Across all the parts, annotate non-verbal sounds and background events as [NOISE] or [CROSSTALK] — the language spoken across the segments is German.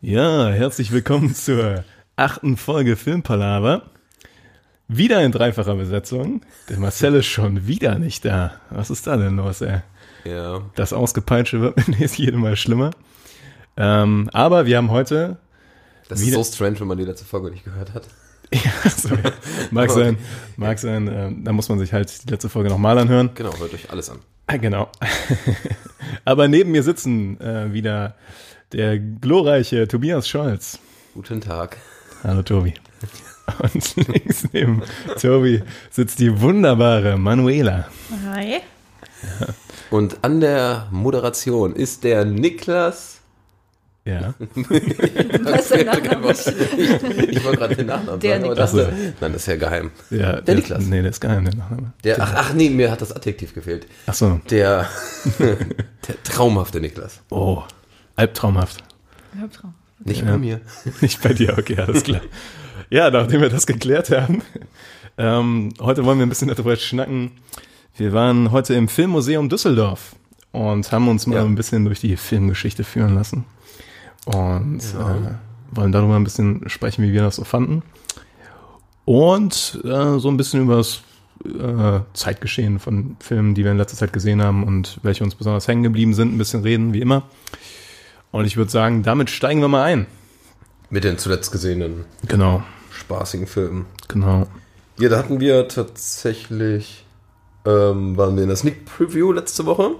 Ja, herzlich willkommen zur achten Folge Filmpalaver. Wieder in dreifacher Besetzung. Der Marcel ist schon wieder nicht da. Was ist da denn los, ey? Ja. Das Ausgepeitsche wird [LAUGHS] mit jetzt jedem Mal schlimmer. Ähm, aber wir haben heute. Das ist so strange, wenn man die letzte Folge nicht gehört hat. [LAUGHS] Ja, so, ja. Mag sein, [LAUGHS] mag sein. ähm, da muss man sich halt die letzte Folge nochmal anhören. Genau, hört euch alles an. Ah, Genau. aber neben mir sitzen äh, wieder der glorreiche Tobias Scholz. Guten Tag. Hallo Tobi. Und [LAUGHS] links neben Tobi sitzt die wunderbare Manuela. Hi. Und an der Moderation ist der Niklas. Ja. [LAUGHS] [LAUGHS] Was ist der? Ich, ich wollte gerade den Nachnamen Der sagen, aber Niklas. dachte, nein, das ist ja geheim. ja Der Niklas. Nee, der ist geheim, der Nachname. Der, ach, ach nee, mir hat das Adjektiv gefehlt. Ach so. Der, der traumhafte Niklas. Oh, albtraumhaft. Albtraum. Nicht Ja. bei mir. [LAUGHS] Nicht bei dir, okay, alles klar. Ja, nachdem wir das geklärt haben, ähm, heute wollen wir ein bisschen darüber schnacken. Wir waren heute im Filmmuseum Düsseldorf und haben uns mal Ja. ein bisschen durch die Filmgeschichte führen lassen. Und Ja. äh, wollen darüber ein bisschen sprechen, wie wir das so fanden. Und äh, so ein bisschen über das äh, Zeitgeschehen von Filmen, die wir in letzter Zeit gesehen haben und welche uns besonders hängen geblieben sind, ein bisschen reden, wie immer. Und ich würde sagen, damit steigen wir mal ein. Mit den zuletzt gesehenen Genau, spaßigen Filmen. genau. Ja, da hatten wir tatsächlich, ähm, waren wir in der Sneak Preview letzte Woche.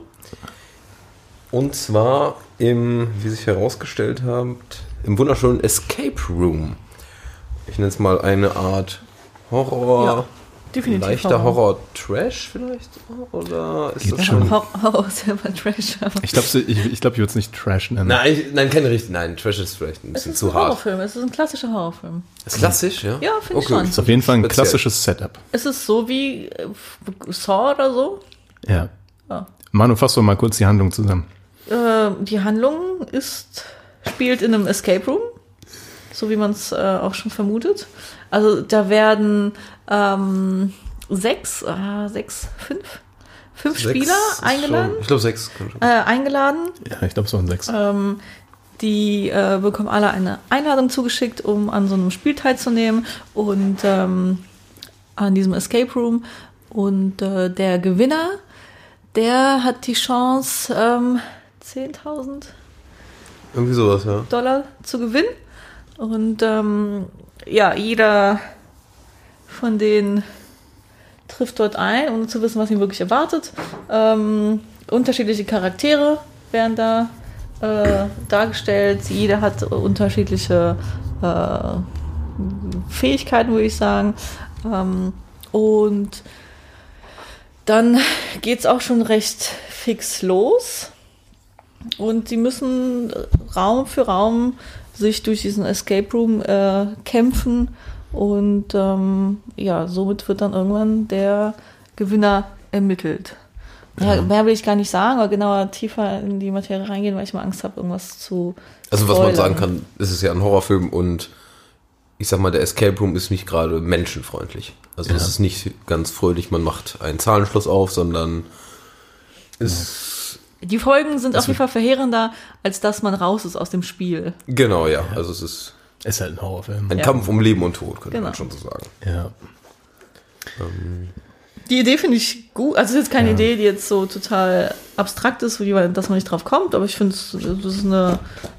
Und zwar im, wie sich herausgestellt hat, im wunderschönen Escape Room. Ich nenne es mal eine Art Horror. Ja, definitiv Leichter Horror. Horror-Trash vielleicht? Oder ist Geht das schon. Horror, Horror ist Trash. Ich glaube, ich, ich, glaub, ich würde es nicht Trash nennen. Nein, ich, nein, keine richtig. Nein, Trash ist vielleicht ein es bisschen ist zu ein hart. Horrorfilm. Es ist ein klassischer Horrorfilm. Ist klassisch, ja? Ja, finde ich schon. ist auf jeden Fall ein Speziell. klassisches Setup. Es ist so wie äh, Saw oder so. Ja. Ja. Manu, fass doch mal kurz die Handlung zusammen. Äh, die Handlung ist, spielt in einem Escape Room, so wie man es äh, auch schon vermutet. Also da werden ähm, sechs, äh, sechs, fünf, fünf Sechs Spieler eingeladen. Schon, ich glaube sechs. Äh, eingeladen Ja, ich glaube, es waren sechs. Ähm, die äh, bekommen alle eine Einladung zugeschickt, um an so einem Spiel teilzunehmen und ähm, an diesem Escape Room. Und äh, der Gewinner, der hat die Chance, ähm, 10.000 Irgendwie sowas, ja. Dollar zu gewinnen. Und ähm, ja, jeder von denen trifft dort ein, ohne zu wissen, was ihn wirklich erwartet. Ähm, unterschiedliche Charaktere werden da äh, dargestellt. Jeder hat unterschiedliche äh, Fähigkeiten, würde ich sagen. Ähm, und dann geht es auch schon recht fix los. Und sie müssen Raum für Raum sich durch diesen Escape Room äh, kämpfen. Und ähm, ja, somit wird dann irgendwann der Gewinner ermittelt. Ja, mehr will ich gar nicht sagen, aber genauer tiefer in die Materie reingehen, weil ich mal Angst habe, irgendwas zu. Also was man spoilern. sagen kann, es ist ja ein Horrorfilm und ich sag mal, der Escape Room ist nicht gerade menschenfreundlich. Also es ist nicht ganz fröhlich, man macht einen Zahlenschluss auf, sondern es Die Folgen sind auf jeden Fall verheerender, als dass man raus ist aus dem Spiel. genau ja, also es ist Ist halt ein Horrorfilm. ein Ja. Kampf um Leben und Tod, könnte Genau. man schon so sagen. Ja. Die Idee finde ich gut. Also es ist jetzt keine Ja. Idee, die jetzt so total abstrakt ist, wie man, dass man nicht drauf kommt, aber ich finde, es das ist eine,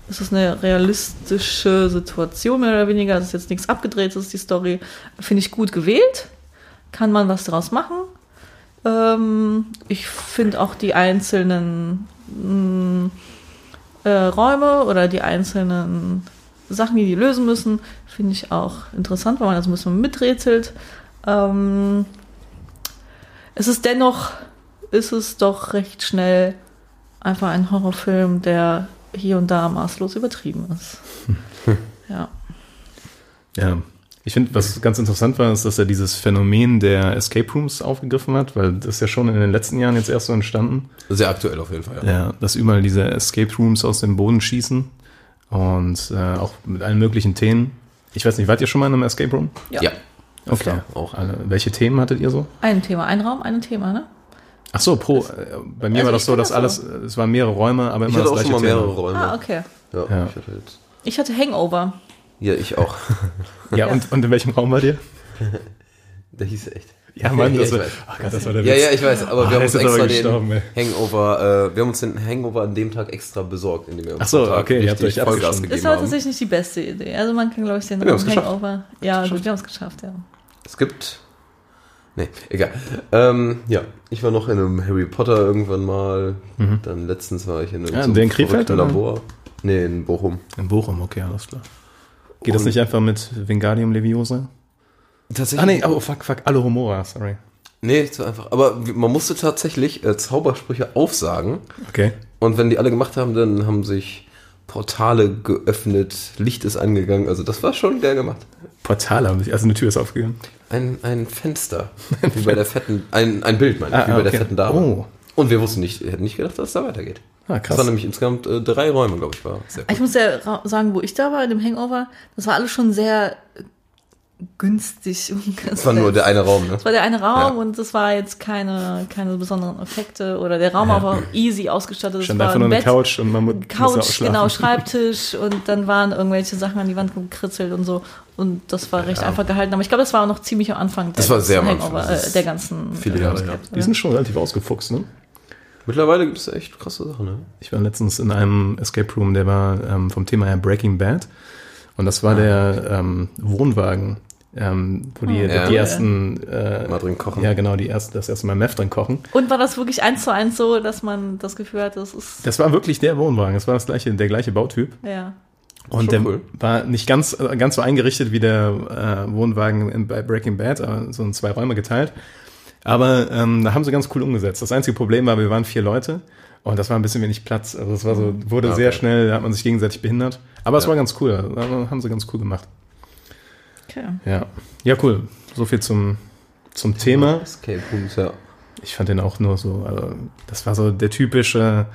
es ist eine realistische Situation, mehr oder weniger. Es ist jetzt nichts abgedrehtes, die Story. Finde ich gut gewählt. Kann man was draus machen. Ähm, ich finde auch die einzelnen mh, äh, Räume oder die einzelnen Sachen, die die lösen müssen, finde ich auch interessant, weil man das ein bisschen miträtselt. Ähm, es ist dennoch, ist es doch recht schnell einfach ein Horrorfilm, der hier und da maßlos übertrieben ist. [LAUGHS] ja. Ja. Ich finde, was ganz interessant war, ist, dass er dieses Phänomen der Escape Rooms aufgegriffen hat, weil das ist ja schon in den letzten Jahren jetzt erst so entstanden. Sehr aktuell auf jeden Fall, ja. Ja, dass überall diese Escape Rooms aus dem Boden schießen und äh, auch mit allen möglichen Themen. Ich weiß nicht, wart ihr schon mal in einem Escape Room? Ja. Ja. Okay. Klar, auch. Alle, welche Themen hattet ihr so? Ein Thema, ein Raum, ein Thema, ne? Ach so, pro. Äh, bei mir Also war das ich so, dass das alles, es waren mehrere Räume, aber Ich immer hatte das auch gleiche schon mal Thema. mehrere Räume. Ah, okay. Ja, Ja. ich hatte jetzt Ich hatte Hangover. Ja, ich auch. Ja, Ja. [LAUGHS] Und, und in welchem Raum war dir? [LAUGHS] Der hieß echt. Ja, Mann, das ich war, weiß. ach Gott, das war der Ja, Witz. ja, ich weiß, aber Ah, wir haben jetzt uns extra den Hangover, äh, wir haben uns den Hangover an dem Tag extra besorgt, indem wir uns Ach so, okay, ihr habt euch Vollgas gegeben Das war haben. tatsächlich nicht die beste Idee. Also man kann, glaube ich, den Wir geschafft. Hangover. Ja, gut, wir haben es geschafft, ja. Es gibt. Nee, egal. Ähm, ja, ich war noch in einem Harry Potter irgendwann mal. Dann letztens war ich in einem Ja, so in Krefeld, oder? Labor. Nee, in Bochum. In Bochum, okay, alles klar. Geht das Und- nicht einfach mit Wingardium Leviosa? Tatsächlich. Ah, nee, oh, fuck, fuck, Alohomora, sorry. Nee, nicht so einfach. Aber man musste tatsächlich äh, Zaubersprüche aufsagen. Okay. Und wenn die alle gemacht haben, dann haben sich Portale geöffnet, Licht ist angegangen. Also das war schon geil gemacht. Portal haben sich, also eine Tür ist aufgegangen. Ein, ein Fenster. [LAUGHS] wie bei der fetten. Ein, ein Bild, meine ich, Ah, wie bei der okay. fetten Dame. Oh. Und wir wussten nicht, hätten nicht gedacht, dass es da weitergeht. Ah, Das krass. waren nämlich insgesamt äh, drei Räume, glaube ich, war. Sehr Ich cool. muss ja sagen, wo ich da war, in dem Hangover, das war alles schon sehr günstig. [LAUGHS] Das war nur der eine Raum, ne? Das war der eine Raum Ja. und das war jetzt keine, keine besonderen Effekte oder der Raum war auch easy ausgestattet. Es Stand war einfach ein nur eine Bett, Couch und man mu- musste Couch, genau, [LAUGHS] Schreibtisch und dann waren irgendwelche Sachen an die Wand gekritzelt und so. Und das war recht einfach gehalten. Aber ich glaube, das war auch noch ziemlich am Anfang Das war sehr am Anfang. Äh, der ganzen viele äh, Jahre, Ausgabe, Die sind schon relativ ausgefuchst, ne? Mittlerweile gibt es echt krasse Sachen, ne? Ich war letztens in einem Escape Room, der war ähm, vom Thema her Breaking Bad. Und das Ah, war der ähm, Wohnwagen, ähm, wo die, Ja. die ersten, äh, Mal drin kochen. ja genau, die erste, das erste Mal Meth drin kochen. Und war das wirklich eins zu eins so, dass man das Gefühl hat, das ist, Das war wirklich der Wohnwagen, das war das gleiche, der gleiche Bautyp. ja. Und Schon der cool. war nicht ganz, ganz so eingerichtet wie der äh, Wohnwagen in, bei Breaking Bad, aber so in zwei Räume geteilt. Aber ähm, da haben sie ganz cool umgesetzt. Das einzige Problem war, wir waren vier Leute und das war ein bisschen wenig Platz. Also es war so, wurde Okay. sehr schnell, da hat man sich gegenseitig behindert. Aber es Ja. war ganz cool. Also, haben sie ganz cool gemacht. Okay. Ja. Ja, cool. So viel zum, zum Thema. Escape Rooms, ja. Ich fand den auch nur so, also das war so der typische.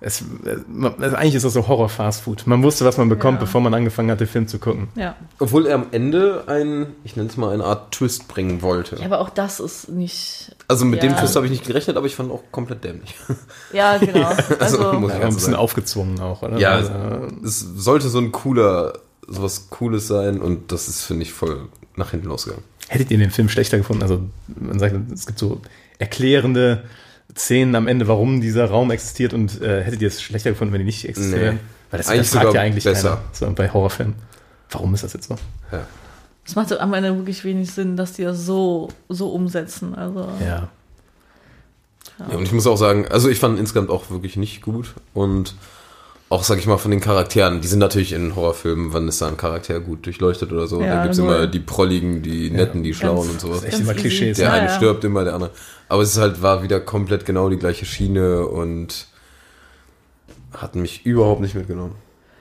Es, also eigentlich ist das so Horror-Fast-Food. Man wusste, was man bekommt, Ja. bevor man angefangen hat, den Film zu gucken. Ja. Obwohl er am Ende ein, ich nenne es mal eine Art Twist bringen wollte. ja, aber auch das ist nicht. Also mit Ja. dem Twist habe ich nicht gerechnet, aber ich fand auch komplett dämlich. Ja, genau. [LAUGHS] Also, Also, muss Ja, ich ein bisschen sagen. aufgezwungen auch, oder? Ja, also, Es sollte so ein cooler, sowas Cooles sein und das ist, finde ich, voll nach hinten losgegangen. hättet ihr den Film schlechter gefunden? Also, man sagt, es gibt so erklärende Szenen am Ende, warum dieser Raum existiert und äh, hättet ihr es schlechter gefunden, wenn die nicht existieren? Nee. Weil das, Eigentlich das sogar ja eigentlich besser. keiner. So, bei Horrorfilmen. Warum ist das jetzt so? Ja. es macht am Ende wirklich wenig Sinn, dass die das so, so umsetzen. Also, Ja. Ja, und ich muss auch sagen, also ich fand ihn insgesamt auch wirklich nicht gut und auch, sag ich mal, von den Charakteren, die sind natürlich in Horrorfilmen, wann ist da ein Charakter gut durchleuchtet oder so. Ja, da gibt's null. immer die Prolligen, die Netten, die Schlauen Ganz- und sowas. Echt Ganz immer easy. Klischees. Der Ja, eine ja. stirbt immer, der andere. Aber es ist halt, war wieder komplett genau die gleiche Schiene und hat mich überhaupt nicht mitgenommen.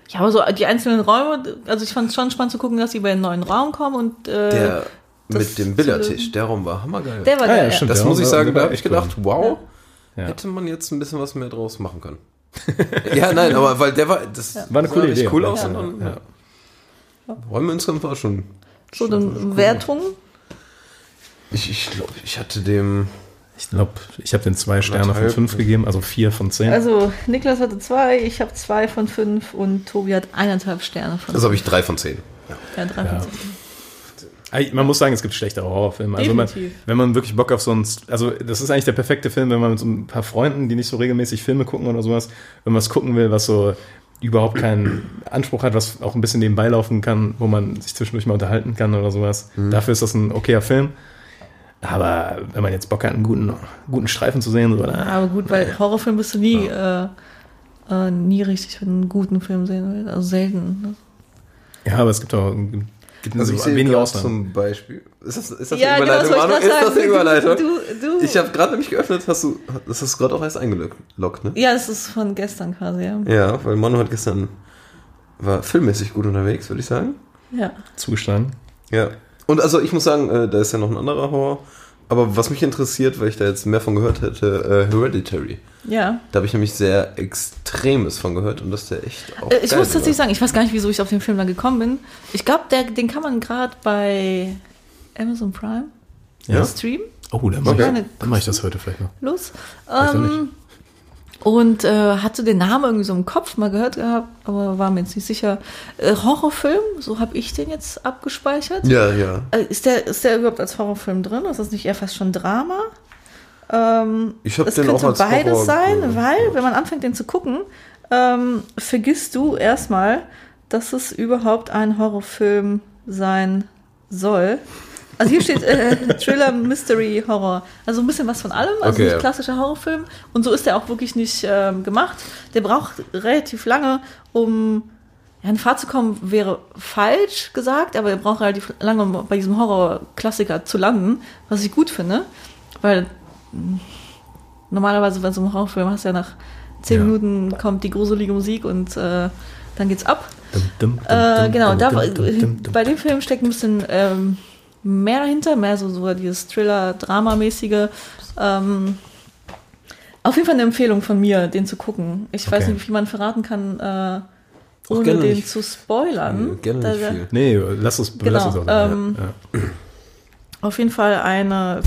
Ja, aber so die einzelnen Räume, also ich fand es schon spannend zu gucken, dass sie über einen neuen Raum kommen und äh, Der das mit dem Billardtisch, der Raum war hammergeil. der war Ah, ja, geil. stimmt. das der muss ich sagen, da habe ich echt gedacht, wow, Ja. hätte man jetzt ein bisschen was mehr draus machen können. [LAUGHS] ja, nein, aber weil der war, das War eine coole richtig Idee. cool Ja. aus. Und dann, Ja. Räume insgesamt war schon. So eine Wertung. Ich, ich glaube, ich hatte dem. Ich glaube, ich habe den zwei Sterne von fünf gegeben, also vier von zehn. Also Niklas hatte zwei, ich habe zwei von fünf und Tobi hat eineinhalb Sterne von Das habe ich drei von zehn. Ja, drei Ja. von zehn. Man muss sagen, es gibt schlechtere Horrorfilme. Also man, wenn man wirklich Bock auf so ein, also das ist eigentlich der perfekte Film, wenn man mit so ein paar Freunden, die nicht so regelmäßig Filme gucken oder sowas, wenn man was gucken will, was so überhaupt keinen Anspruch hat, was auch ein bisschen nebenbei laufen kann, wo man sich zwischendurch mal unterhalten kann oder sowas. Dafür ist das ein okayer Film. Aber wenn man jetzt Bock hat, einen guten, guten Streifen zu sehen, so, na, Aber gut, weil Horrorfilm bist du nie, äh, äh, nie richtig für einen guten Film sehen willst. Also selten. ja, aber es gibt auch gibt Also so ich sehe wenige gerade Ausnahmen. zum Beispiel. Ist das, ist das Ja, eine genau, das Überleitung, Manu? ich Ist grad das eine sagen. Überleitung? Du, du. Ich habe gerade nämlich geöffnet, hast du, das hast du gerade auch erst eingeloggt, ne? ja, es ist von gestern quasi, ja. Ja, weil Manu hat gestern, war filmmäßig gut unterwegs, würde ich sagen. Ja. Zugeschlagen. Ja. Und also ich muss sagen, äh, da ist ja noch ein anderer Horror. Aber was mich interessiert, weil ich da jetzt mehr von gehört hätte, äh, Hereditary. Ja. Da habe ich nämlich sehr Extremes von gehört und das ist der echt auch Äh, Ich geil muss tatsächlich sagen, ich weiß gar nicht, wieso ich auf den Film dann gekommen bin. Ich glaube, den kann man gerade bei Amazon Prime Ja. streamen. Oh, dann mache ich, dann mach ich das heute vielleicht noch. Los. Ähm, Und äh, hatte den Namen irgendwie so im Kopf mal gehört gehabt, aber war mir jetzt nicht sicher. Äh, Horrorfilm, so habe ich den jetzt abgespeichert. Ja, ja. Äh, ist, der, ist der überhaupt als Horrorfilm drin? Ist das nicht eher fast schon Drama? Ähm, Ich hab es den könnte auch als beides Horror- sein, ja. weil, wenn man anfängt, den zu gucken, ähm, vergisst du erstmal, dass es überhaupt ein Horrorfilm sein soll. Also hier steht äh, [LAUGHS] Thriller, Mystery, Horror. Also ein bisschen was von allem. Also Okay, nicht klassischer Horrorfilm. Und so ist der auch wirklich nicht ähm, gemacht. Der braucht relativ lange, um ja, in Fahrt zu kommen, wäre falsch gesagt, aber er braucht relativ lange, um bei diesem Horror-Klassiker zu landen, was ich gut finde. Weil normalerweise bei so einem Horrorfilm hast du ja nach zehn Ja. Minuten kommt die gruselige Musik und äh, dann geht's ab. Dum, dum, dum, Äh, genau, da, dum. bei dem Film steckt ein bisschen ähm, mehr dahinter, mehr so, so dieses Thriller-Drama-mäßige. Ähm, auf jeden Fall eine Empfehlung von mir, den zu gucken. Ich weiß Okay. nicht, wie man verraten kann, äh, ohne den nicht. zu spoilern. Gerne Da- nicht viel. Nee, lass es, Genau, lass es auch. ähm, ja. Auf jeden Fall eine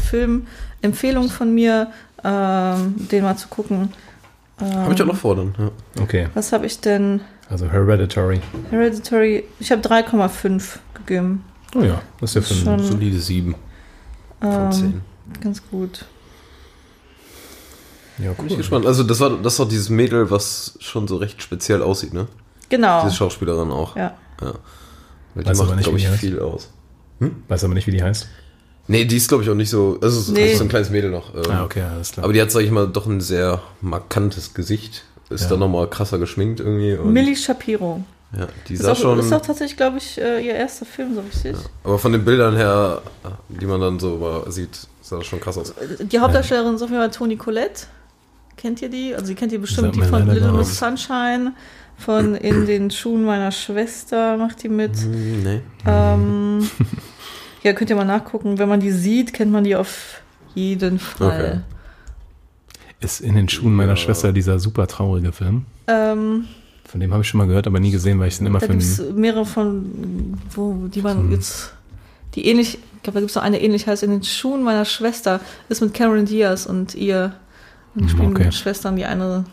Filmempfehlung von mir, ähm, den mal zu gucken. Ähm, Habe ich auch noch vor dann. Ja. Okay, Was habe ich denn? also Hereditary. Hereditary, ich habe 3,5 gegeben. Oh ja, das ist ja für Schon- einen Solide 7 von Ähm, 10. Ganz gut. Ja, Bin ich gespannt. Also das war das ist doch dieses Mädel, was schon so recht speziell aussieht, ne? Genau. Diese Schauspielerin auch. Ja. Ja. Weil die Weiß aber macht, nicht, glaube wie ich, die heißt. viel aus. Weiß aber nicht, wie die heißt. Nee, die ist, glaube ich, auch nicht so. Also es ist Nee. so ein kleines Mädel noch. ähm, Ah, okay, alles klar. Aber die hat, sag ich mal, doch ein sehr markantes Gesicht. Ist Ja. dann nochmal krasser geschminkt irgendwie. Und, Millie Shapiro. Ja, die Ist sah auch, schon. ist auch tatsächlich, glaube ich, äh, ihr erster Film, so richtig. aber von den Bildern her, die man dann so sieht, sah das schon krass aus. Die Hauptdarstellerin ist auf jeden Fall Toni Collette. Kennt ihr die? Also, ihr kennt ihr bestimmt die von Little Miss Sunshine, von In den Schuhen meiner Schwester macht die mit. Hm, nee. Ähm, [LAUGHS] [LAUGHS] ja, könnt ihr mal nachgucken. Wenn man die sieht, kennt man die auf jeden Fall. Ist in den Schuhen meiner Ja. Schwester dieser super traurige Film. Ähm, Von dem habe ich schon mal gehört, aber nie gesehen, weil ich den immer da für gibt es einen. mehrere von, wo die waren Hm. jetzt, die ähnlich, ich glaube, da gibt es noch eine ähnlich heißt In den Schuhen meiner Schwester, ist mit Cameron Diaz und ihr. Und die Hm, spielen okay. Schwestern, die eine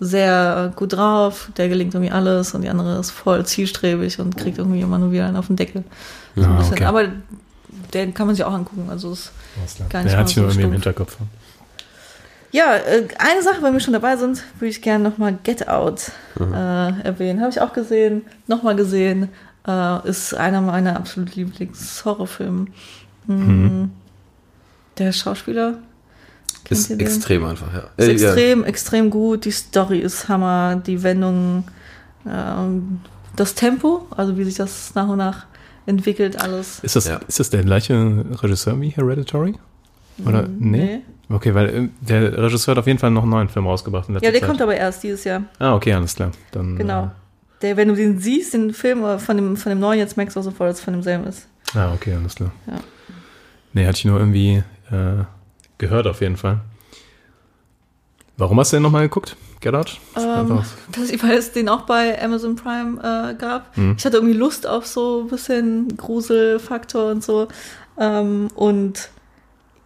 sehr gut drauf, der gelingt irgendwie alles und die andere ist voll zielstrebig und kriegt irgendwie immer nur wieder einen auf den Deckel. So ein Ah, bisschen. okay. Aber den kann man sich auch angucken. Also klar. gar nicht Der mal hatte ich nur so irgendwie im. Hinterkopf. Ja, äh, eine Sache, wenn wir schon dabei sind, würde ich gerne nochmal Get Out äh, erwähnen. Habe ich auch gesehen, nochmal gesehen. Äh, ist einer meiner absolut Lieblings-Horrorfilme. Mhm. Der Schauspieler. kennt Ist extrem einfach, ja. Ist Äh, extrem, extrem gut. Die Story ist Hammer. Die Wendung, ähm, das Tempo, also wie sich das nach und nach entwickelt, alles. Ist das, Ja. ist das der gleiche Regisseur wie Hereditary? Oder? Nee? Okay, weil äh, der Regisseur hat auf jeden Fall noch einen neuen Film rausgebracht Ja, der Zeit. kommt aber erst dieses Jahr. Ah, okay, alles klar. Dann, Genau. Der, wenn du den siehst, den Film äh, von dem, von dem neuen, jetzt merkst du auch sofort, dass es von demselben ist. Äh, ah, okay, alles klar. Ja. Nee, hatte ich nur irgendwie äh, gehört auf jeden Fall. Warum hast du den nochmal geguckt? Get Out? Ähm, weil es den auch bei Amazon Prime äh, gab. Hm. Ich hatte irgendwie Lust auf so ein bisschen Gruselfaktor und so. Ähm, und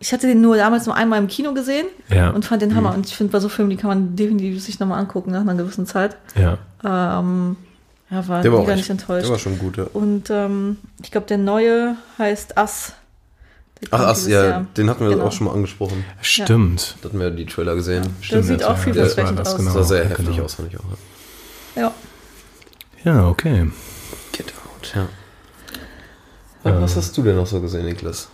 ich hatte den nur damals nur einmal im Kino gesehen ja, und fand den Hammer. Und ich finde, bei so Filmen, die kann man definitiv sich nochmal angucken nach einer gewissen Zeit. ja. Ähm, ja, war Der war echt, nicht enttäuscht. der war schon gut, ja. Und ähm, ich glaube, der neue heißt Ass. Ach, ach ja, Jahr. den hatten wir Genau. auch schon mal angesprochen. Stimmt. Da hatten wir die Trailer gesehen. Der sieht jetzt, auch ja, vielversprechend aus. das, Das sah sehr genau, heftig genau. aus, fand ich auch. Ja. Ja. Ja, okay. Get out, ja. Was hast du denn noch so gesehen, Niklas?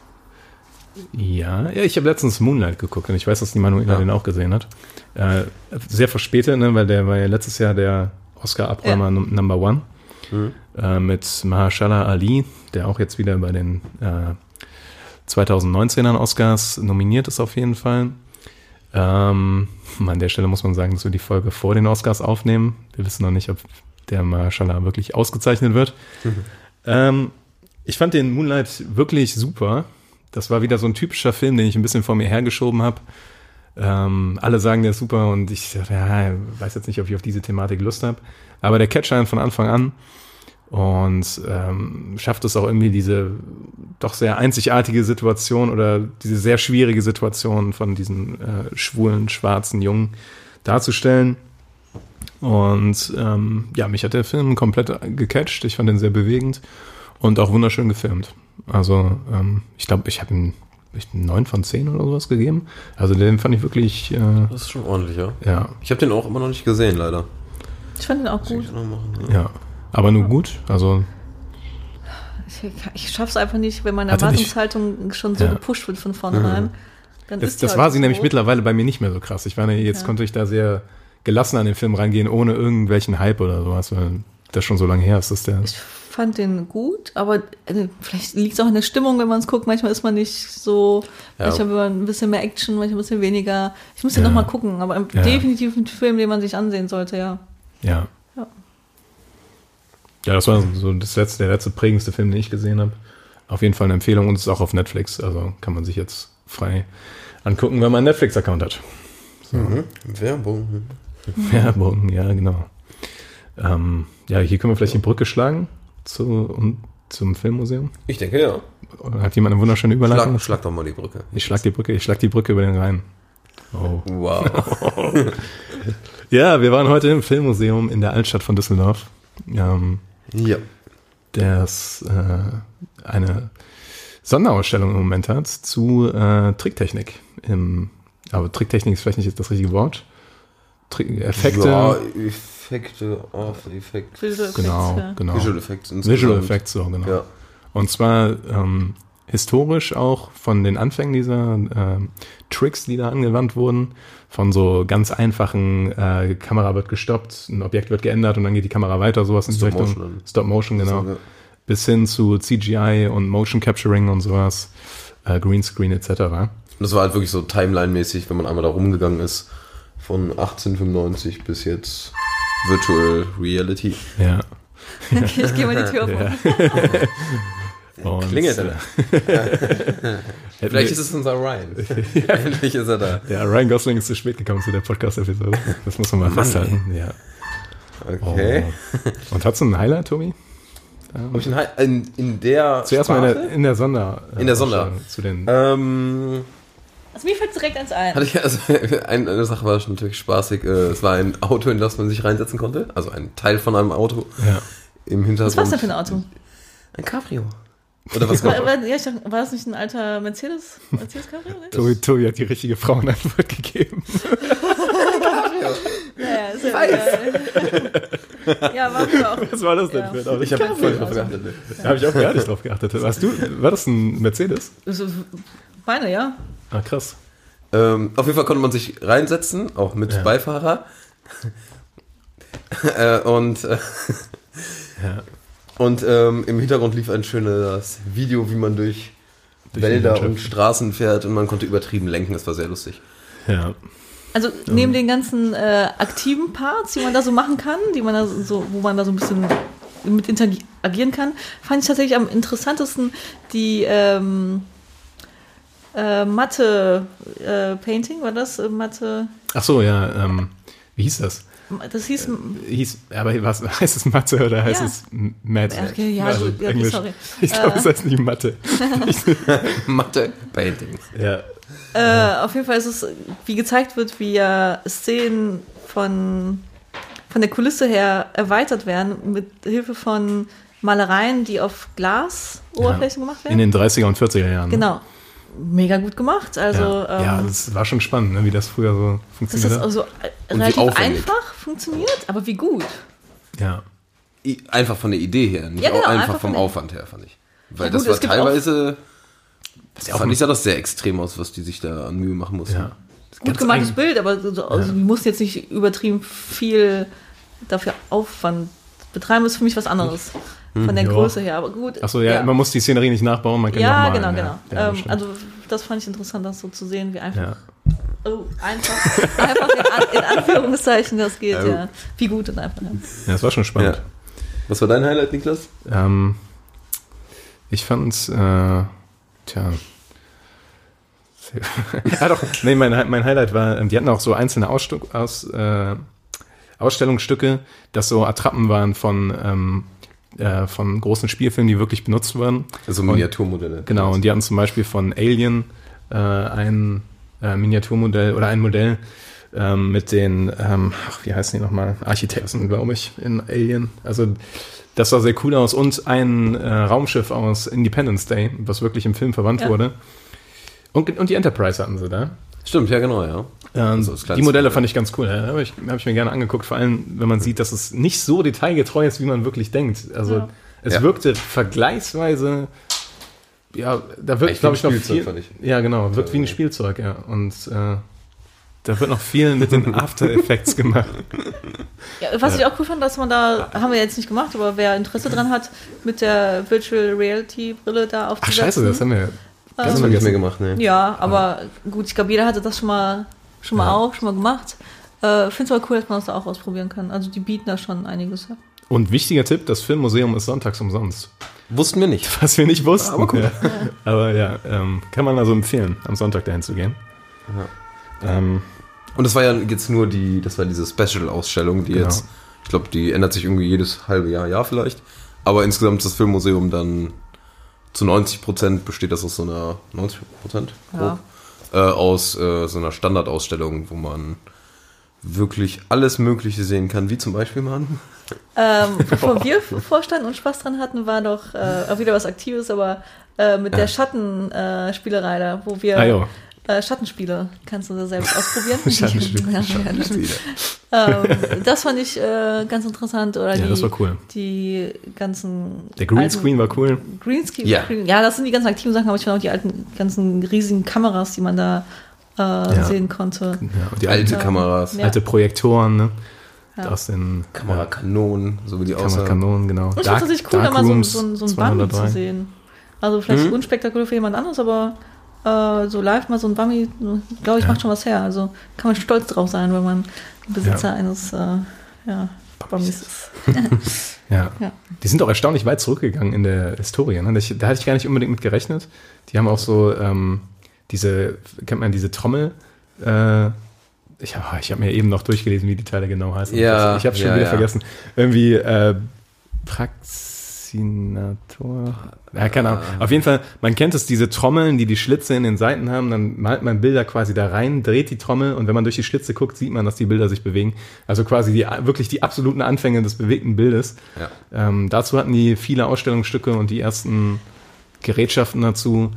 Ja, ja ich habe letztens Moonlight geguckt und ich weiß, dass die Manuela Ja. den auch gesehen hat. Äh, sehr verspätet, ne, weil der war ja letztes Jahr der Oscar-Abräumer Ja. Num- Number One Hm? äh, mit Mahershala Ali, der auch jetzt wieder bei den äh, 2019ern Oscars nominiert ist auf jeden Fall. Ähm, an der Stelle muss man sagen, dass wir die Folge vor den Oscars aufnehmen. Wir wissen noch nicht, ob der Mahershala wirklich ausgezeichnet wird. Ähm, ich fand den Moonlight wirklich super. Das war wieder so ein typischer Film, den ich ein bisschen vor mir hergeschoben habe. Ähm, alle sagen, der ist super und ich ja, weiß jetzt nicht, ob ich auf diese Thematik Lust habe. Aber der einen von Anfang an und ähm, schafft es auch irgendwie diese doch sehr einzigartige Situation oder diese sehr schwierige Situation von diesem äh, schwulen, schwarzen Jungen darzustellen. Und ähm, ja, mich hat der Film komplett gecatcht. Ich fand ihn sehr bewegend und auch wunderschön gefilmt. Also ähm, ich glaube, ich habe ihm ich, 9 von 10 oder sowas gegeben. Also den fand ich wirklich, äh, Das ist schon ordentlich, ja. ja, Ich habe den auch immer noch nicht gesehen, leider. Ich fand ihn auch gut. ich noch machen, ja. ja. Aber nur gut. Also Ich, ich schaff's einfach nicht, wenn meine nicht- Erwartungshaltung schon so Ja. gepusht wird von vornherein. Dann das, das halt war sie so nämlich mittlerweile bei mir nicht mehr so krass. Ich war ne, jetzt Ja. konnte ich da sehr gelassen an den Film reingehen, ohne irgendwelchen Hype oder sowas, weil das schon so lange her ist, dass der. Ich fand den gut, aber äh, vielleicht liegt es auch in der Stimmung, wenn man es guckt. Manchmal ist man nicht so, Ja. manchmal will man ein bisschen mehr Action, manchmal ein bisschen weniger. Ich muss den Ja. noch mal gucken, aber definitiv ein Film, den man sich ansehen sollte, ja. Ja. Ja. Das war so das letzte, der letzte prägendste Film, den ich gesehen habe. Auf jeden Fall eine Empfehlung und ist auch auf Netflix. Also kann man sich jetzt frei angucken, wenn man einen Netflix-Account hat. Mhm. Werbung. [LAUGHS] Werbung, ja, genau. Ähm, ja, hier können wir vielleicht die Brücke schlagen zu, und, zum Filmmuseum. Ich denke, ja. Hat jemand eine wunderschöne Überleitung? Schlag, schlag doch mal die Brücke. Ich schlag die Brücke, ich schlag die Brücke über den Rhein. Oh. Wow. [LAUGHS] Ja, wir waren heute im Filmmuseum in der Altstadt von Düsseldorf. Ähm, ja. das äh, eine Sonderausstellung im Moment hat zu äh, Tricktechnik. Im, aber Tricktechnik ist vielleicht nicht das richtige Wort. Trick, Effekte, Ja, Effekte, After Effects. Visual Effects, genau, ja. genau. Visual Effects Visual Effects, so genau. Ja. Und zwar ähm, historisch auch von den Anfängen dieser ähm, Tricks, die da angewandt wurden, von so ganz einfachen äh, Kamera wird gestoppt, ein Objekt wird geändert und dann geht die Kamera weiter, sowas in die Stop Richtung. Motion. Stop Motion, genau. So, ja. Bis hin zu CGI und Motion Capturing und sowas, äh, Greenscreen etc. Und das war halt wirklich so Timeline-mäßig, wenn man einmal da rumgegangen ist, von 1895 bis jetzt Virtual Reality. Ja. Okay, ich gehe mal die Tür auf. [LAUGHS] Und, Klingelt äh, er. [LAUGHS] hätten Vielleicht ist es unser Ryan. [LAUGHS] [LAUGHS] Endlich ist er da. ja, Ryan Gosling ist zu spät gekommen zu der Podcast-Episode. Das muss man mal Mann, festhalten. Ja. Okay. Oh. Und hast du ein Highlight, Tobi? Hab ich einen Hi- in, in der Zuerst mal in der, Sparte? in der Sonder. äh, In der Sonder. Ausstellung Zu den, Ähm, Also mir fällt direkt eins ein. hatte ich, also, ein, eine Sache war schon natürlich spaßig. Äh, es war ein Auto, in das man sich reinsetzen konnte. Also ein Teil von einem Auto ja. im Hintergrund. Was war das denn für ein Auto? Ein Cabrio. Oder was War, war ja, ich dachte, war das nicht ein alter Mercedes? Mercedes Cabrio? [LAUGHS] Tobi, Tobi hat die richtige Frauenantwort gegeben. [LAUGHS] Ja, ja, ist ja egal. Ja, war auch. Was war das denn Ja. für ein? Ich habe voll drauf geachtet. Da habe ich auch gar nicht drauf geachtet. Warst du, war das ein Mercedes? Meine, ja. Ah, krass. Ähm, auf jeden Fall konnte man sich reinsetzen, auch mit Ja. Beifahrer. [LAUGHS] äh, und äh, Ja. Und ähm, im Hintergrund lief ein schönes Video, wie man durch, Durch Wälder und Straßen fährt und man konnte übertrieben lenken. Das war sehr lustig. Ja. Also neben den ganzen äh, aktiven Parts, die man da so machen kann, die man da so, wo man da so ein bisschen mit interagieren kann, fand ich tatsächlich am interessantesten die ähm, äh, Mathe äh, Painting, war das äh, Mathe? Ach so, ja. Ähm, wie hieß das? Das hieß Hieß, aber was [LAUGHS] heißt es Mathe oder heißt Ja. es Math? Okay, ja, also gut, ja, Englisch. sorry. Ich glaube, es heißt nicht Mathe. [LAUGHS] Mathe Painting. Ja. Äh, auf jeden Fall ist es, wie gezeigt wird, wie ja Szenen von, von der Kulisse her erweitert werden mit Hilfe von Malereien, die auf Glasoberflächen gemacht In werden. den 30er und 40er Jahren. ne? Genau. Mega gut gemacht. Also ja. ja, ähm, das war schon spannend, ne, wie das früher so das funktioniert ist hat. also wie relativ einfach funktioniert, aber wie gut. Ja. Einfach von der Idee her, nicht Ja, genau, auch einfach, einfach vom Aufwand her, fand ich. Weil Ja, das gut, war gibt auch- teilweise. Das ja auch fand ich sah das sehr extrem aus, was die sich da an Mühe machen mussten. ja. Gut gemachtes Bild, aber so, also, wir mussten jetzt nicht übertrieben viel dafür Aufwand betreiben. ist für mich was anderes. Von der ja. Größe her, aber gut. Achso, ja, man muss die Szenerie nicht nachbauen, man kann die Ja, auch genau, malen, genau. Ja, ja, ähm, stimmt. also das fand ich interessant, das so zu sehen, wie einfach, ja. oh, einfach, [LAUGHS] einfach in, An in Anführungszeichen das geht, Oh. ja. Wie gut und einfach. Ja. ja, das war schon spannend. Ja. Was war dein Highlight, Niklas? Ähm, ich fand's, äh, tja. [LAUGHS] ja doch, nee, mein, mein Highlight war, ähm, die hatten auch so einzelne Ausstück, aus, äh, Ausstellungsstücke, das so Attrappen waren von, ähm, äh, von großen Spielfilmen, die wirklich benutzt wurden. Also Miniaturmodelle. Genau, und die hatten zum Beispiel von Alien äh, ein äh, Miniaturmodell oder ein Modell, ähm, mit den, ähm, ach, wie heißen die nochmal? Architekten, glaube ich, in Alien. Also das sah sehr cool aus. Und ein äh, Raumschiff aus Independence Day, was wirklich im Film verwandt Ja. wurde. Und, und die Enterprise hatten sie da. Stimmt, ja, genau, ja. Ähm, Also die Modelle Modell. fand ich ganz cool. Ja, habe ich, hab ich mir gerne angeguckt. Vor allem, wenn man sieht, dass es nicht so detailgetreu ist, wie man wirklich denkt. Also Ja. es Ja. wirkte vergleichsweise, ja, da wird, Echt glaube wie ich, noch ein Spielzeug, viel. fand ich. Ja, genau, wirkt wie ein Spielzeug, ja. Und äh, da wird noch viel mit den [LAUGHS] After Effects gemacht. Ja, was ich auch cool fand, dass man da, haben wir jetzt nicht gemacht, aber wer Interesse dran hat, mit der Virtual Reality Brille da Ach aufzusetzen. scheiße, das haben wir Das ganz haben wir nicht mehr gemacht, ne? Ja, aber gut, ich glaube, jeder hatte das schon mal, schon mal Ja. auch, schon mal gemacht. Äh, Finde es aber cool, dass man das da auch ausprobieren kann. Also die bieten da schon einiges. Ja. Und wichtiger Tipp, das Filmmuseum ist sonntags umsonst. Wussten wir nicht. [LAUGHS] Was wir nicht wussten. Aber gut. Ja. Aber ja, ähm, kann man also empfehlen, am Sonntag dahin zu gehen. Ähm, Und das war ja jetzt nur die, das war diese Special-Ausstellung, die Genau. jetzt, ich glaube, die ändert sich irgendwie jedes halbe Jahr, Jahr vielleicht. Aber insgesamt ist das Filmmuseum dann zu 90 Prozent besteht das aus so einer 90 Prozent Ja. äh, aus äh, so einer Standardausstellung, wo man wirklich alles Mögliche sehen kann, wie zum Beispiel man. Ähm, [LAUGHS] bevor wir vorstanden und Spaß dran hatten, war doch äh, auch wieder was Aktives, aber äh, mit der Schattenspielerei äh, Spielerei da, wo wir ah. Äh, Schattenspiele kannst du da selbst [LAUGHS] ausprobieren. Schattenspiele. [LAUGHS] Ja, ja, ähm, das fand ich äh, ganz interessant. Oder Ja, die, das war cool. die ganzen Der Greenscreen war cool. Greenscreen. Ja. ja, das sind die ganzen aktiven Sachen, aber ich fand auch die alten, ganzen riesigen Kameras, die man da äh, sehen konnte. Ja, und die Alte Ja. Kameras, Ja. alte Projektoren, ne? Ja. Aus den Kamerakanonen, so wie die ja, aussahen. Kamerankanonen, genau. Und ich fand es cool, da mal so, so, ein- so ein Bummy 203. zu sehen. Also vielleicht Mhm. unspektakulär für jemand anderes, aber äh, so live mal so ein Bummy, glaube ich, Ja. macht schon was her. Also kann man stolz drauf sein, wenn man Besitzer Ja. eines äh, ja, Bummys ist. [LAUGHS] Ja. Ja. Die sind auch erstaunlich weit zurückgegangen in der Historie. Ne? Das- Da hatte ich gar nicht unbedingt mit gerechnet. Die haben auch so ähm, diese, kennt man diese Trommel? Äh, ich habe ich hab mir eben noch durchgelesen, wie die Teile genau heißen. Ja, ich habe schon ja, wieder ja. vergessen. Irgendwie äh, Praxinator. Ja, keine Ahnung. Auf jeden Fall, man kennt es, diese Trommeln, die die Schlitze in den Seiten haben. Dann malt man Bilder quasi da rein, dreht die Trommel und wenn man durch die Schlitze guckt, sieht man, dass die Bilder sich bewegen. Also quasi die, wirklich die absoluten Anfänge des bewegten Bildes. Ja. Ähm, dazu hatten die viele Ausstellungsstücke und die ersten Gerätschaften dazu.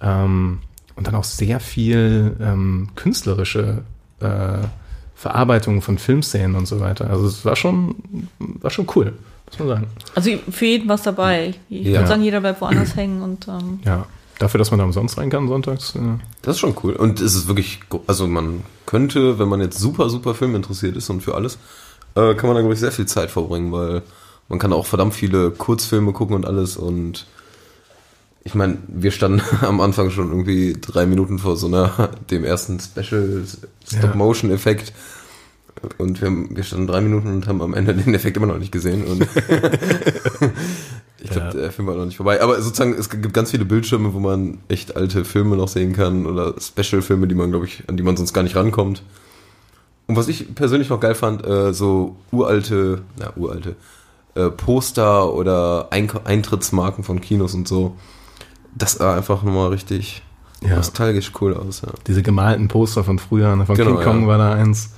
Ähm, und dann auch sehr viel ähm, künstlerische äh, Verarbeitung von Filmszenen und so weiter. Also es war schon, war schon cool, muss man sagen. Also für jeden was dabei. Ich Ja. würde sagen, jeder bleibt woanders [CLEARS THROAT] hängen und ähm, Ja. Dafür, dass man da umsonst rein kann sonntags. Äh, Das ist schon cool. Und es ist wirklich, also man könnte, wenn man jetzt super, super Film interessiert ist und für alles, äh, kann man da, glaube ich, sehr viel Zeit verbringen, weil man kann auch verdammt viele Kurzfilme gucken und alles und ich meine, wir standen [LAUGHS] am Anfang schon irgendwie drei Minuten vor so einer, dem ersten Special Stop-Motion-Effekt und wir, haben- wir standen drei Minuten und haben am Ende den Effekt immer noch nicht gesehen und [LAUGHS] ich glaube, Ja. der Film war noch nicht vorbei. Aber sozusagen, es gibt ganz viele Bildschirme, wo man echt alte Filme noch sehen kann oder Special-Filme, die man, glaube ich, an die man sonst gar nicht rankommt. Und was ich persönlich noch geil fand, äh, so uralte, na, uralte, äh, Poster oder Eink Eintrittsmarken von Kinos und so. Das sah einfach nochmal richtig Ja. nostalgisch cool aus, ja. diese gemalten Poster von früher, ne, von Genau, King Kong ja. war da eins.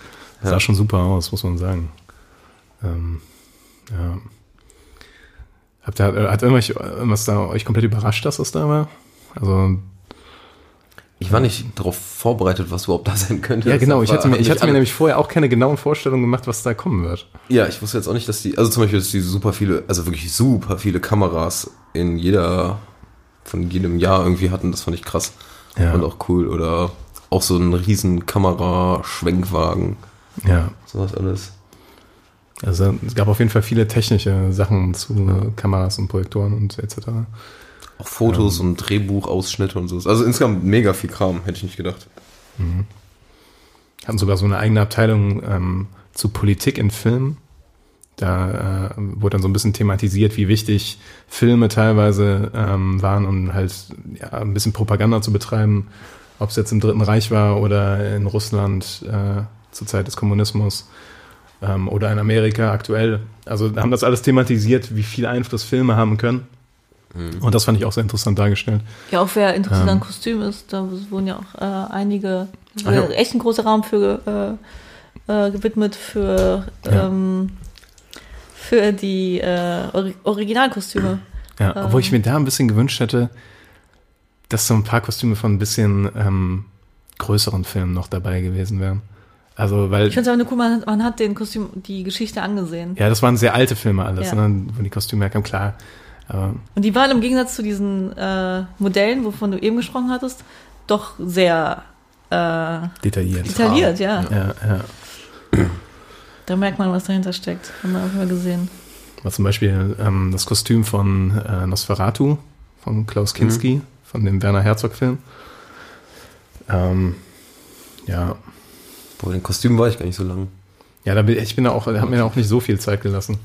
Sah Ja. schon super aus, muss man sagen. Ähm, ja. Habt ihr, äh, hat irgendwas, irgendwas da euch komplett überrascht, dass das da war? Also, Ich war nicht darauf vorbereitet, was überhaupt da sein könnte. ja, genau. Ich hatte, mir, ich hat hatte mir nämlich vorher auch keine genauen Vorstellungen gemacht, was da kommen wird. Ja, ich wusste jetzt auch nicht, dass die, also zum Beispiel, dass die super viele, also wirklich super viele Kameras in jeder, von jedem Jahr irgendwie hatten, das fand ich krass. Ja. Und auch cool. Oder auch so ein riesen Kamera-Schwenkwagen, Ja. sowas alles. Also, es gab auf jeden Fall viele technische Sachen zu äh, Kameras und Projektoren und etc. Auch Fotos und Drehbuchausschnitte und so. Also insgesamt mega viel Kram, hätte ich nicht gedacht. hatten sogar so eine eigene Abteilung ähm, zu Politik in Filmen. Da äh, wurde dann so ein bisschen thematisiert, wie wichtig Filme teilweise ähm, waren, um halt ja, ein bisschen Propaganda zu betreiben, ob es jetzt im Dritten Reich war oder in Russland äh, zur Zeit des Kommunismus ähm, oder in Amerika aktuell. Also haben das alles thematisiert, wie viel Einfluss Filme haben können. Und das fand ich auch sehr interessant dargestellt. Ja, auch wer interessiert Ähm. an Kostüm ist, da wurden ja auch äh, einige, Ah, ja. äh, echt ein großer Raum für äh, äh, gewidmet für, Ja. ähm, für die äh, Ori Originalkostüme. Ja, Ähm. obwohl ich mir da ein bisschen gewünscht hätte, dass so ein paar Kostüme von ein bisschen ähm, größeren Filmen noch dabei gewesen wären. Also, weil, Ich finde es aber nur cool, man, man hat den Kostüm, die Geschichte angesehen. ja, das waren sehr alte Filme alles, Ja. ne, wo die Kostüme herkamen, klar. Und die waren im Gegensatz zu diesen äh, Modellen, wovon du eben gesprochen hattest, doch sehr äh, detailliert. detailliert, ja. Ja, ja. Da merkt man, was dahinter steckt. Haben wir auch immer gesehen. War zum Beispiel ähm, das Kostüm von äh, Nosferatu, von Klaus Kinski, von dem Werner Herzog-Film. Ähm, ja, Boah, den Kostüm war ich gar nicht so lang. Ja, da bin, ich bin da auch, habe mir da auch nicht so viel Zeit gelassen.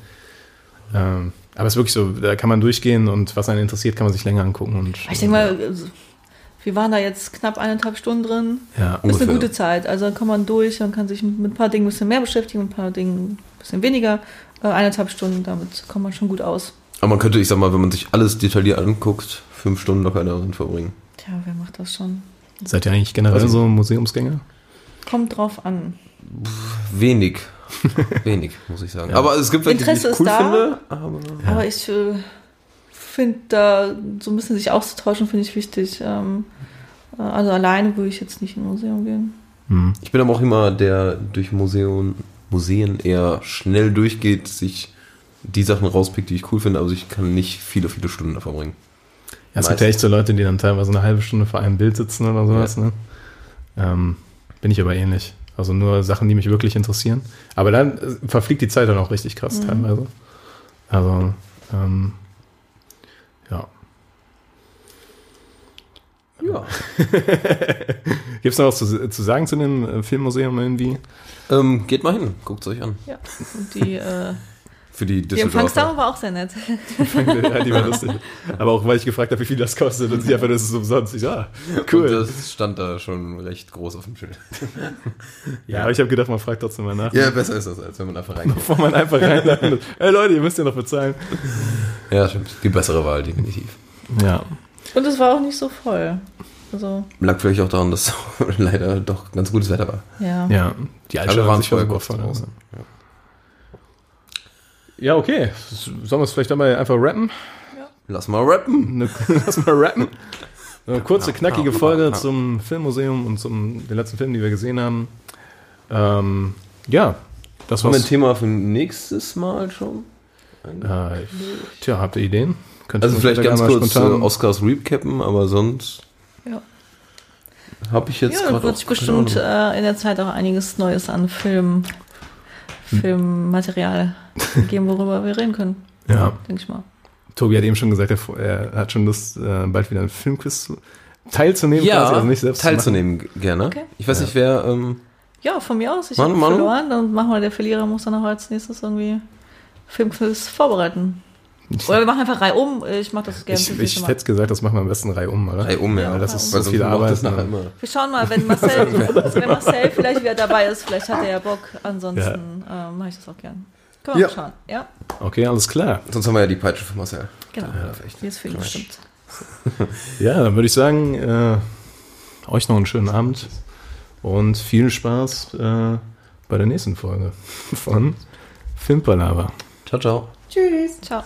Ähm, aber es ist wirklich so, da kann man durchgehen und was einen interessiert, kann man sich länger angucken. Und, Ich denke mal, wir waren da jetzt knapp eineinhalb Stunden drin. ja, Das ist Ungefähr. eine gute Zeit. Also da kann man durch und kann sich mit ein paar Dingen ein bisschen mehr beschäftigen, mit ein paar Dingen ein bisschen weniger. Äh, eineinhalb Stunden, damit kommt man schon gut aus. Aber man könnte, ich sag mal, wenn man sich alles detailliert anguckt, fünf Stunden locker darin verbringen. Tja, wer macht das schon? seid ihr eigentlich generell Also- so Museumsgänger? Kommt drauf an. Wenig. [LAUGHS] Wenig, muss ich sagen. Ja. Aber es gibt welche, Interesse die ich cool ist da. finde. Aber Ja. Aber ich äh, finde da so ein bisschen sich auszutauschen, finde ich wichtig. Ähm, äh, also alleine würde ich jetzt nicht in ein Museum gehen. Hm. ich bin aber auch immer der durch Museum, Museen eher schnell durchgeht, sich die Sachen rauspickt, die ich cool finde, aber ich kann nicht viele, viele Stunden da verbringen. Ja, es gibt ja echt so Leute, die dann teilweise eine halbe Stunde vor einem Bild sitzen oder sowas. Ne? Ähm, bin ich aber ähnlich. Also nur Sachen, die mich wirklich interessieren. Aber dann äh, verfliegt die Zeit dann auch richtig krass Mhm. teilweise. Also, ähm, ja. Ja. [LAUGHS] Gibt es noch was zu, zu sagen zu dem äh, Filmmuseum irgendwie? Ähm, geht mal hin, guckt es euch an. Ja. Und die, äh, [LAUGHS] Für die Düsseldorfer. war auch sehr nett. [LAUGHS] ja, die war lustig. Aber auch, weil ich gefragt habe, wie viel das kostet. Und sie einfach, das ist umsonst. Ich, ja, cool. Und das stand da schon recht groß auf dem Schild. ja, aber ich habe gedacht, man fragt trotzdem mal nach. Ja, besser ist das, als wenn man einfach reingeht. Bevor man einfach reinlandet. Hey Leute, ihr müsst ja noch bezahlen. Ja, stimmt. Die bessere Wahl, definitiv. Ja. Und es war auch nicht so voll. Also, Lag vielleicht auch daran, dass [LAUGHS] leider doch ganz gutes Wetter war. ja. Ja, die Altstadt waren war vorher kurz voll. draußen. Ja, okay. Sollen wir es vielleicht dabei einfach rappen? Lass mal rappen. [LAUGHS] Lass mal rappen. Eine kurze, knackige Folge zum Filmmuseum und zum den letzten Film, die wir gesehen haben. Ähm, ja, das Haben wir ein war's. Thema für nächstes Mal schon? Äh, tja, habt ihr Ideen? Könnt ihr Also vielleicht ganz kurz äh, spontan- Oscars Recappen, aber sonst Ja. habe ich jetzt Ja, gerade wird sich bestimmt äh, in der Zeit auch einiges Neues an Film, Filmmaterial [LAUGHS] geben, worüber wir reden können, Ja, denke ich mal. Tobi hat eben schon gesagt, er, er hat schon Lust, äh, bald wieder einen Filmquiz zu, teilzunehmen. ja, quasi, also nicht selbst teilzunehmen gerne. Okay. Ich weiß nicht, wer ähm, Ja, von mir aus. Ich Manu, habe Manu? verloren. Dann machen wir, der Verlierer muss dann auch als nächstes irgendwie Filmquiz vorbereiten. Oder wir machen einfach Reihe um. Ich mache das gerne. Ich, ich hätte gesagt, das machen wir am besten Reihe um, oder? Reihe um, ja. Ja, Weil das ist so viel Arbeit. das nachher ne? immer. Wir schauen mal, wenn Marcel, [LAUGHS] wenn Marcel vielleicht wieder dabei ist, vielleicht hat er ja Bock. Ansonsten äh, mache ich das auch gern. Können wir Ja. mal schauen. Ja, Okay, alles klar. Sonst haben wir ja die Peitsche für Marcel. genau. Ja. Die ist für ihn bestimmt. [LAUGHS] Ja, dann würde ich sagen, äh, euch noch einen schönen Abend und viel Spaß äh, bei der nächsten Folge von Filmpalava. Ciao, ciao. Tschüss. Ciao.